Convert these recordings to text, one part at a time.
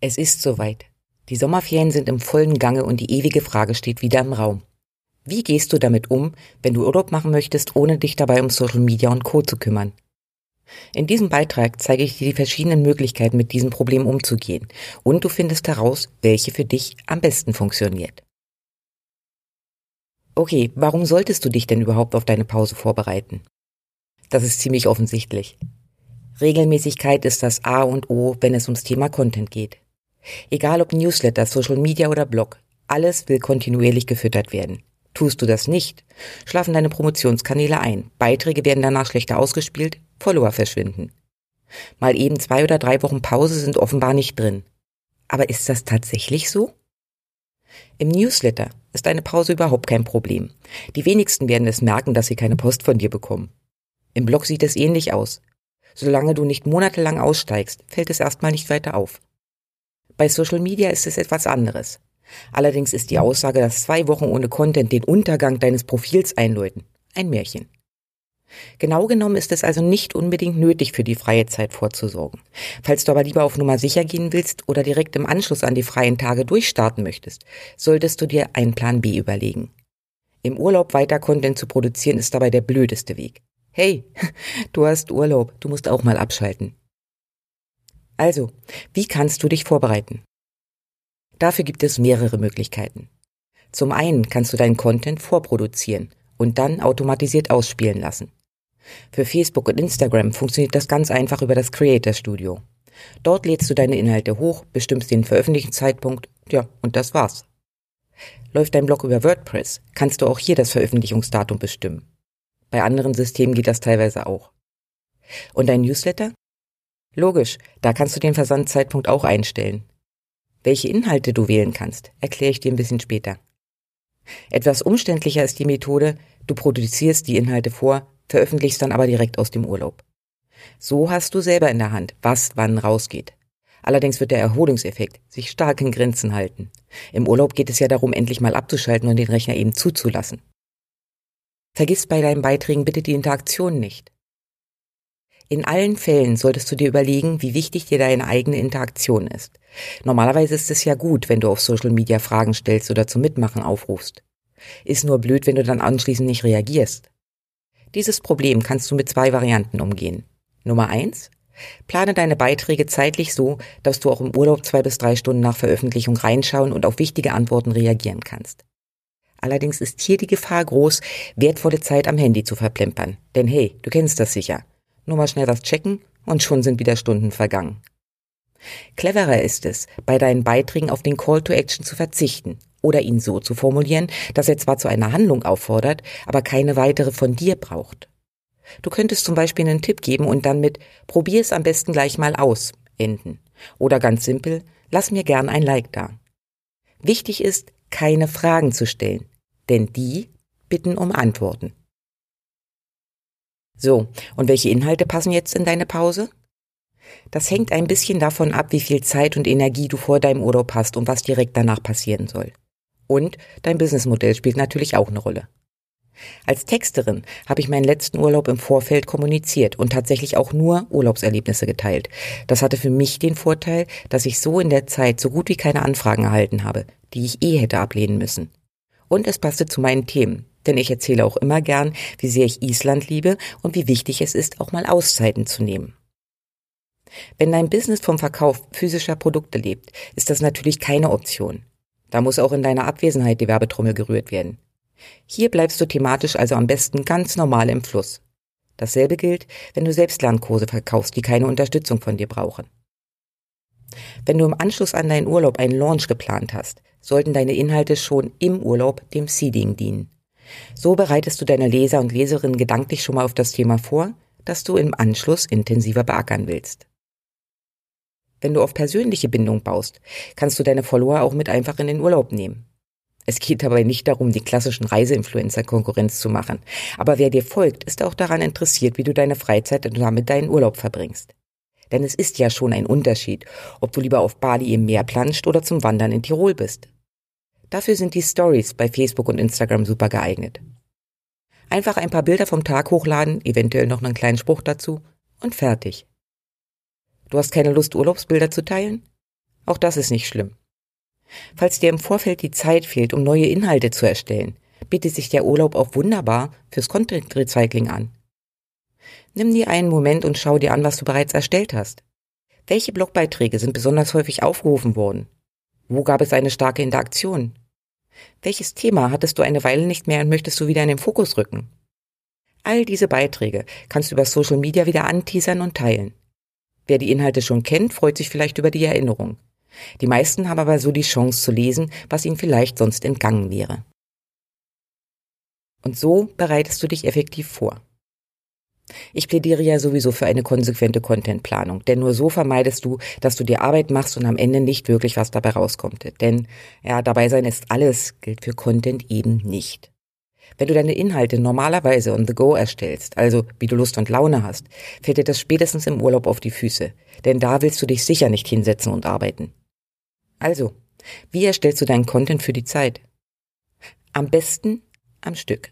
Es ist soweit. Die Sommerferien sind im vollen Gange und die ewige Frage steht wieder im Raum. Wie gehst du damit um, wenn du Urlaub machen möchtest, ohne dich dabei um Social Media und Co. zu kümmern? In diesem Beitrag zeige ich dir die verschiedenen Möglichkeiten, mit diesem Problem umzugehen und du findest heraus, welche für dich am besten funktioniert. Okay, warum solltest du dich denn überhaupt auf deine Pause vorbereiten? Das ist ziemlich offensichtlich. Regelmäßigkeit ist das A und O, wenn es ums Thema Content geht. Egal ob Newsletter, Social Media oder Blog, alles will kontinuierlich gefüttert werden. Tust du das nicht, schlafen deine Promotionskanäle ein, Beiträge werden danach schlechter ausgespielt, Follower verschwinden. Mal eben zwei oder drei Wochen Pause sind offenbar nicht drin. Aber ist das tatsächlich so? Im Newsletter ist eine Pause überhaupt kein Problem. Die wenigsten werden es merken, dass sie keine Post von dir bekommen. Im Blog sieht es ähnlich aus. Solange du nicht monatelang aussteigst, fällt es erstmal nicht weiter auf. Bei Social Media ist es etwas anderes. Allerdings ist die Aussage, dass zwei Wochen ohne Content den Untergang deines Profils einläuten, ein Märchen. Genau genommen ist es also nicht unbedingt nötig, für die freie Zeit vorzusorgen. Falls du aber lieber auf Nummer sicher gehen willst oder direkt im Anschluss an die freien Tage durchstarten möchtest, solltest du dir einen Plan B überlegen. Im Urlaub weiter Content zu produzieren ist dabei der blödeste Weg. Hey, du hast Urlaub, du musst auch mal abschalten. Also, wie kannst du dich vorbereiten? Dafür gibt es mehrere Möglichkeiten. Zum einen kannst du deinen Content vorproduzieren und dann automatisiert ausspielen lassen. Für Facebook und Instagram funktioniert das ganz einfach über das Creator Studio. Dort lädst du deine Inhalte hoch, bestimmst den Veröffentlichungszeitpunkt, ja, und das war's. Läuft dein Blog über WordPress, kannst du auch hier das Veröffentlichungsdatum bestimmen. Bei anderen Systemen geht das teilweise auch. Und dein Newsletter? Logisch, da kannst du den Versandzeitpunkt auch einstellen. Welche Inhalte du wählen kannst, erkläre ich dir ein bisschen später. Etwas umständlicher ist die Methode, du produzierst die Inhalte vor, veröffentlichst dann aber direkt aus dem Urlaub. So hast du selber in der Hand, was wann rausgeht. Allerdings wird der Erholungseffekt sich stark in Grenzen halten. Im Urlaub geht es ja darum, endlich mal abzuschalten und den Rechner eben zuzulassen. Vergiss bei deinen Beiträgen bitte die Interaktion nicht. In allen Fällen solltest du dir überlegen, wie wichtig dir deine eigene Interaktion ist. Normalerweise ist es ja gut, wenn du auf Social Media Fragen stellst oder zum Mitmachen aufrufst. Ist nur blöd, wenn du dann anschließend nicht reagierst. Dieses Problem kannst du mit zwei Varianten umgehen. Nummer eins: Plane deine Beiträge zeitlich so, dass du auch im Urlaub zwei bis drei Stunden nach Veröffentlichung reinschauen und auf wichtige Antworten reagieren kannst. Allerdings ist hier die Gefahr groß, wertvolle Zeit am Handy zu verplempern. Denn hey, du kennst das sicher. Nur mal schnell was checken und schon sind wieder Stunden vergangen. Cleverer ist es, bei deinen Beiträgen auf den Call to Action zu verzichten oder ihn so zu formulieren, dass er zwar zu einer Handlung auffordert, aber keine weitere von dir braucht. Du könntest zum Beispiel einen Tipp geben und dann mit Probier es am besten gleich mal aus enden. Oder ganz simpel, lass mir gern ein Like da. Wichtig ist, keine Fragen zu stellen, denn die bitten um Antworten. So, und welche Inhalte passen jetzt in deine Pause? Das hängt ein bisschen davon ab, wie viel Zeit und Energie du vor deinem Urlaub hast und was direkt danach passieren soll. Und dein Businessmodell spielt natürlich auch eine Rolle. Als Texterin habe ich meinen letzten Urlaub im Vorfeld kommuniziert und tatsächlich auch nur Urlaubserlebnisse geteilt. Das hatte für mich den Vorteil, dass ich so in der Zeit so gut wie keine Anfragen erhalten habe, die ich eh hätte ablehnen müssen. Und es passte zu meinen Themen, denn ich erzähle auch immer gern, wie sehr ich Island liebe und wie wichtig es ist, auch mal Auszeiten zu nehmen. Wenn dein Business vom Verkauf physischer Produkte lebt, ist das natürlich keine Option. Da muss auch in deiner Abwesenheit die Werbetrommel gerührt werden. Hier bleibst du thematisch also am besten ganz normal im Fluss. Dasselbe gilt, wenn du selbst Lernkurse verkaufst, die keine Unterstützung von dir brauchen. Wenn du im Anschluss an deinen Urlaub einen Launch geplant hast, sollten deine Inhalte schon im Urlaub dem Seeding dienen. So bereitest du deine Leser und Leserinnen gedanklich schon mal auf das Thema vor, das du im Anschluss intensiver beackern willst. Wenn du auf persönliche Bindung baust, kannst du deine Follower auch mit einfach in den Urlaub nehmen. Es geht dabei nicht darum, die klassischen Reiseinfluencer Konkurrenz zu machen. Aber wer dir folgt, ist auch daran interessiert, wie du deine Freizeit und damit deinen Urlaub verbringst. Denn es ist ja schon ein Unterschied, ob du lieber auf Bali im Meer planscht oder zum Wandern in Tirol bist. Dafür sind die Stories bei Facebook und Instagram super geeignet. Einfach ein paar Bilder vom Tag hochladen, eventuell noch einen kleinen Spruch dazu und fertig. Du hast keine Lust, Urlaubsbilder zu teilen? Auch das ist nicht schlimm. Falls dir im Vorfeld die Zeit fehlt, um neue Inhalte zu erstellen, bietet sich der Urlaub auch wunderbar fürs Content Recycling an. Nimm dir einen Moment und schau dir an, was du bereits erstellt hast. Welche Blogbeiträge sind besonders häufig aufgerufen worden? Wo gab es eine starke Interaktion? Welches Thema hattest du eine Weile nicht mehr und möchtest du wieder in den Fokus rücken? All diese Beiträge kannst du über Social Media wieder anteasern und teilen. Wer die Inhalte schon kennt, freut sich vielleicht über die Erinnerung. Die meisten haben aber so die Chance zu lesen, was ihnen vielleicht sonst entgangen wäre. Und so bereitest du dich effektiv vor. Ich plädiere ja sowieso für eine konsequente Contentplanung, denn nur so vermeidest du, dass du dir Arbeit machst und am Ende nicht wirklich was dabei rauskommt. Denn ja, dabei sein ist alles, gilt für Content eben nicht. Wenn du deine Inhalte normalerweise on the go erstellst, also wie du Lust und Laune hast, fällt dir das spätestens im Urlaub auf die Füße, denn da willst du dich sicher nicht hinsetzen und arbeiten. Also, wie erstellst du deinen Content für die Zeit? Am besten am Stück.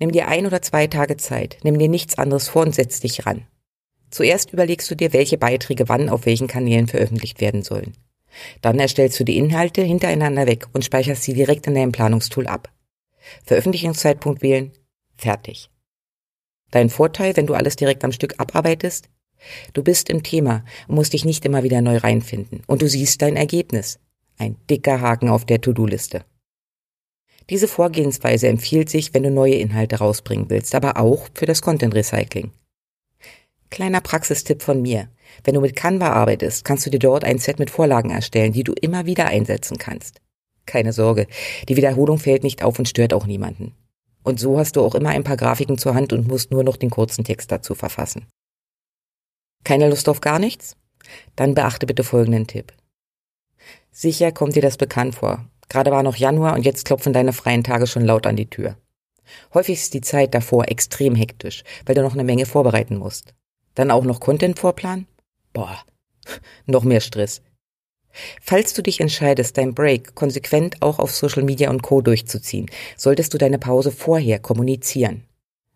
Nimm dir ein oder zwei Tage Zeit, nimm dir nichts anderes vor und setz dich ran. Zuerst überlegst du dir, welche Beiträge wann auf welchen Kanälen veröffentlicht werden sollen. Dann erstellst du die Inhalte hintereinander weg und speicherst sie direkt in deinem Planungstool ab. Veröffentlichungszeitpunkt wählen, fertig. Dein Vorteil, wenn du alles direkt am Stück abarbeitest, Du bist im Thema und musst dich nicht immer wieder neu reinfinden. Und du siehst dein Ergebnis. Ein dicker Haken auf der To-Do-Liste. Diese Vorgehensweise empfiehlt sich, wenn du neue Inhalte rausbringen willst, aber auch für das Content Recycling. Kleiner Praxistipp von mir. Wenn du mit Canva arbeitest, kannst du dir dort ein Set mit Vorlagen erstellen, die du immer wieder einsetzen kannst. Keine Sorge, die Wiederholung fällt nicht auf und stört auch niemanden. Und so hast du auch immer ein paar Grafiken zur Hand und musst nur noch den kurzen Text dazu verfassen. Keine Lust auf gar nichts? Dann beachte bitte folgenden Tipp. Sicher kommt dir das bekannt vor. Gerade war noch Januar und jetzt klopfen deine freien Tage schon laut an die Tür. Häufig ist die Zeit davor extrem hektisch, weil du noch eine Menge vorbereiten musst. Dann auch noch Content vorplanen? Boah, noch mehr Stress. Falls du dich entscheidest, dein Break konsequent auch auf Social Media und Co. durchzuziehen, solltest du deine Pause vorher kommunizieren.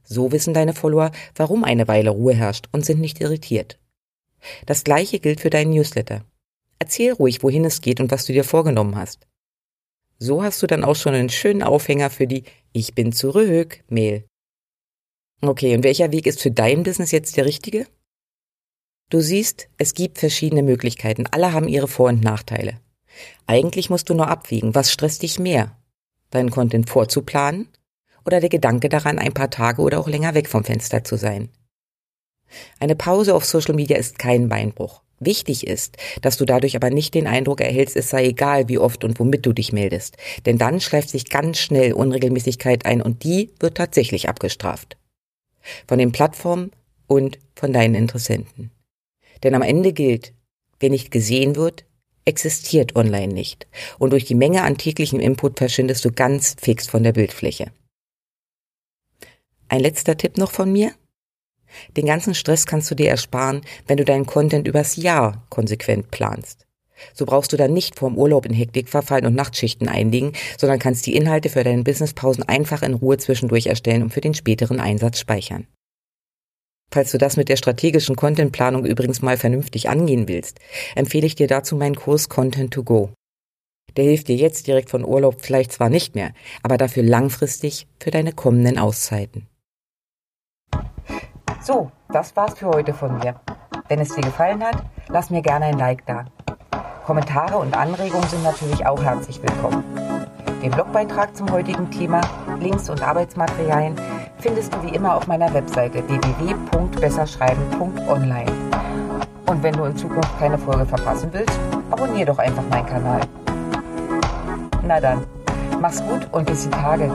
So wissen deine Follower, warum eine Weile Ruhe herrscht und sind nicht irritiert. Das gleiche gilt für deinen Newsletter. Erzähl ruhig, wohin es geht und was du dir vorgenommen hast. So hast du dann auch schon einen schönen Aufhänger für die Ich bin zurück Mail. Okay, und welcher Weg ist für dein Business jetzt der richtige? Du siehst, es gibt verschiedene Möglichkeiten. Alle haben ihre Vor- und Nachteile. Eigentlich musst du nur abwiegen, was stresst dich mehr? Deinen Content vorzuplanen oder der Gedanke daran, ein paar Tage oder auch länger weg vom Fenster zu sein. Eine Pause auf Social Media ist kein Beinbruch. Wichtig ist, dass du dadurch aber nicht den Eindruck erhältst, es sei egal, wie oft und womit du dich meldest. Denn dann schleift sich ganz schnell Unregelmäßigkeit ein und die wird tatsächlich abgestraft. Von den Plattformen und von deinen Interessenten. Denn am Ende gilt, wer nicht gesehen wird, existiert online nicht. Und durch die Menge an täglichem Input verschwindest du ganz fix von der Bildfläche. Ein letzter Tipp noch von mir. Den ganzen Stress kannst du dir ersparen, wenn du deinen Content übers Jahr konsequent planst. So brauchst du dann nicht vorm Urlaub in Hektik verfallen und Nachtschichten einlegen, sondern kannst die Inhalte für deine Businesspausen einfach in Ruhe zwischendurch erstellen und für den späteren Einsatz speichern. Falls du das mit der strategischen Contentplanung übrigens mal vernünftig angehen willst, empfehle ich dir dazu meinen Kurs Content to Go. Der hilft dir jetzt direkt von Urlaub vielleicht zwar nicht mehr, aber dafür langfristig für deine kommenden Auszeiten. So, das war's für heute von mir. Wenn es dir gefallen hat, lass mir gerne ein Like da. Kommentare und Anregungen sind natürlich auch herzlich willkommen. Den Blogbeitrag zum heutigen Thema, Links und Arbeitsmaterialien findest du wie immer auf meiner Webseite www.besserschreiben.online. Und wenn du in Zukunft keine Folge verpassen willst, abonniere doch einfach meinen Kanal. Na dann, mach's gut und bis die Tage.